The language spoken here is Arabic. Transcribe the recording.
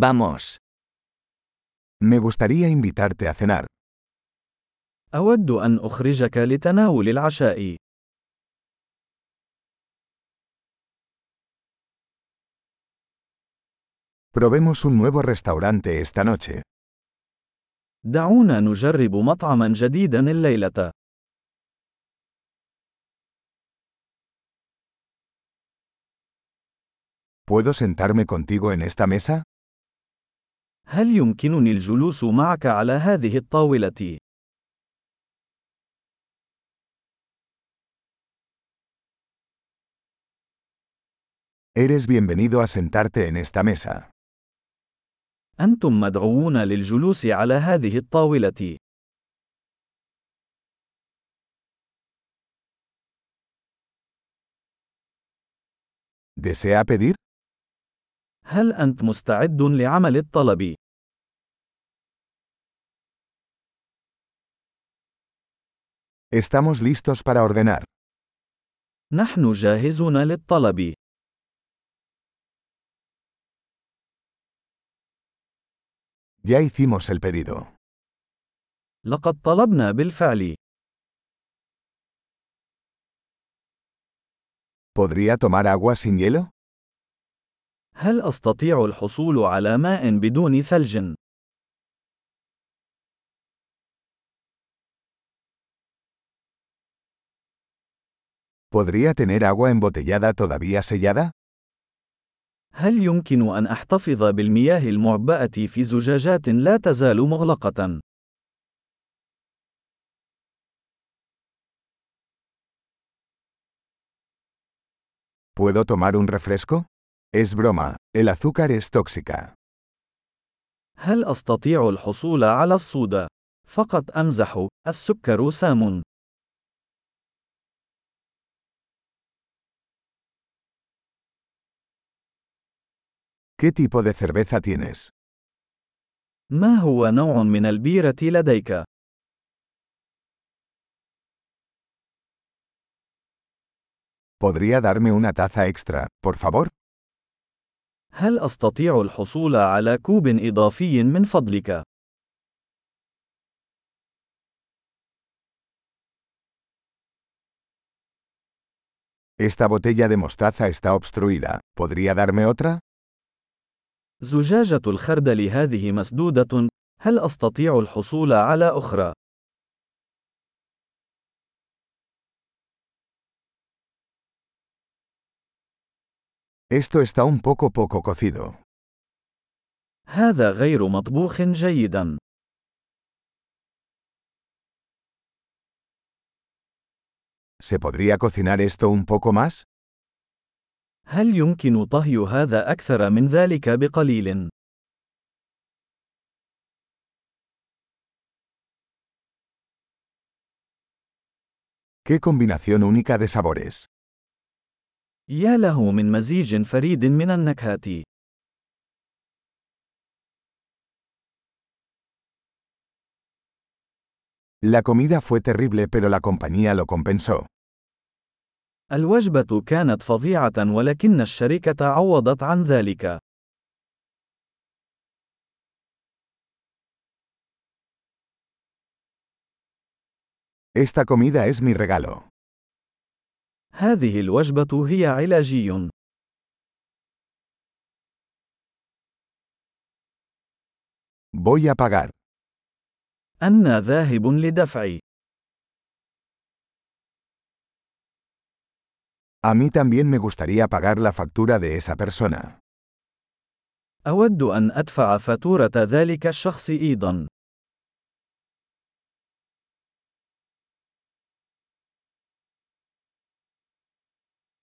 Vamos. Me gustaría invitarte a cenar. أود أن أخرجك لتناول العشاء. Probemos un nuevo restaurante esta noche. دعونا نجرب مطعما جديدا الليلة. ¿Puedo sentarme contigo en esta mesa? هل يمكنني الجلوس معك على هذه الطاولة؟ Eres bienvenido a sentarte en esta mesa. أنتم مدعوون للجلوس على هذه الطاولة. ¿Desea pedir? هل أنت مستعد لعمل الطلب؟ Estamos listos para ordenar. نحن جاهزون للطلب. Ya hicimos el pedido. لقد طلبنا بالفعل. ¿Podría tomar agua sin hielo? هل أستطيع الحصول على ماء بدون ثلج؟ ¿Podría tener agua embotellada todavía sellada? هل يمكن أن أحتفظ بالمياه المعبأة في زجاجات لا تزال مغلقة؟ ¿Puedo tomar un refresco? Es broma, el azúcar es tóxica. هل أستطيع الحصول على الصودا؟ فقط أمزح، السكر سام. ¿Qué tipo de cerveza tienes? ما هو نوع من البيرة لديك؟ ¿Podría darme una taza extra, por favor? هل أستطيع الحصول على كوب إضافي من فضلك؟ Esta botella de mostaza está obstruida. ¿Podría darme otra? زجاجة الخردل هذه مسدودة. هل أستطيع الحصول على أخرى؟ Esto está un poco poco cocido. هذا غير مطبوخ جيدا. ¿Se podría cocinar esto un poco más? هل يمكن طهي هذا أكثر من ذلك بقليل؟ ¡Qué combinación única de sabores! يا له من مزيج فريد من النكهات. La comida fue terrible pero la compañía lo compensó. الوجبة كانت فظيعة ولكن الشركة عوضت عن ذلك. Esta comida es mi regalo. هذه الوجبة هي علاجي. Voy a pagar. أنا ذاهب لدفع. A mí también me gustaría pagar la factura de esa persona. أود أن أدفع فاتورة ذلك الشخص أيضا.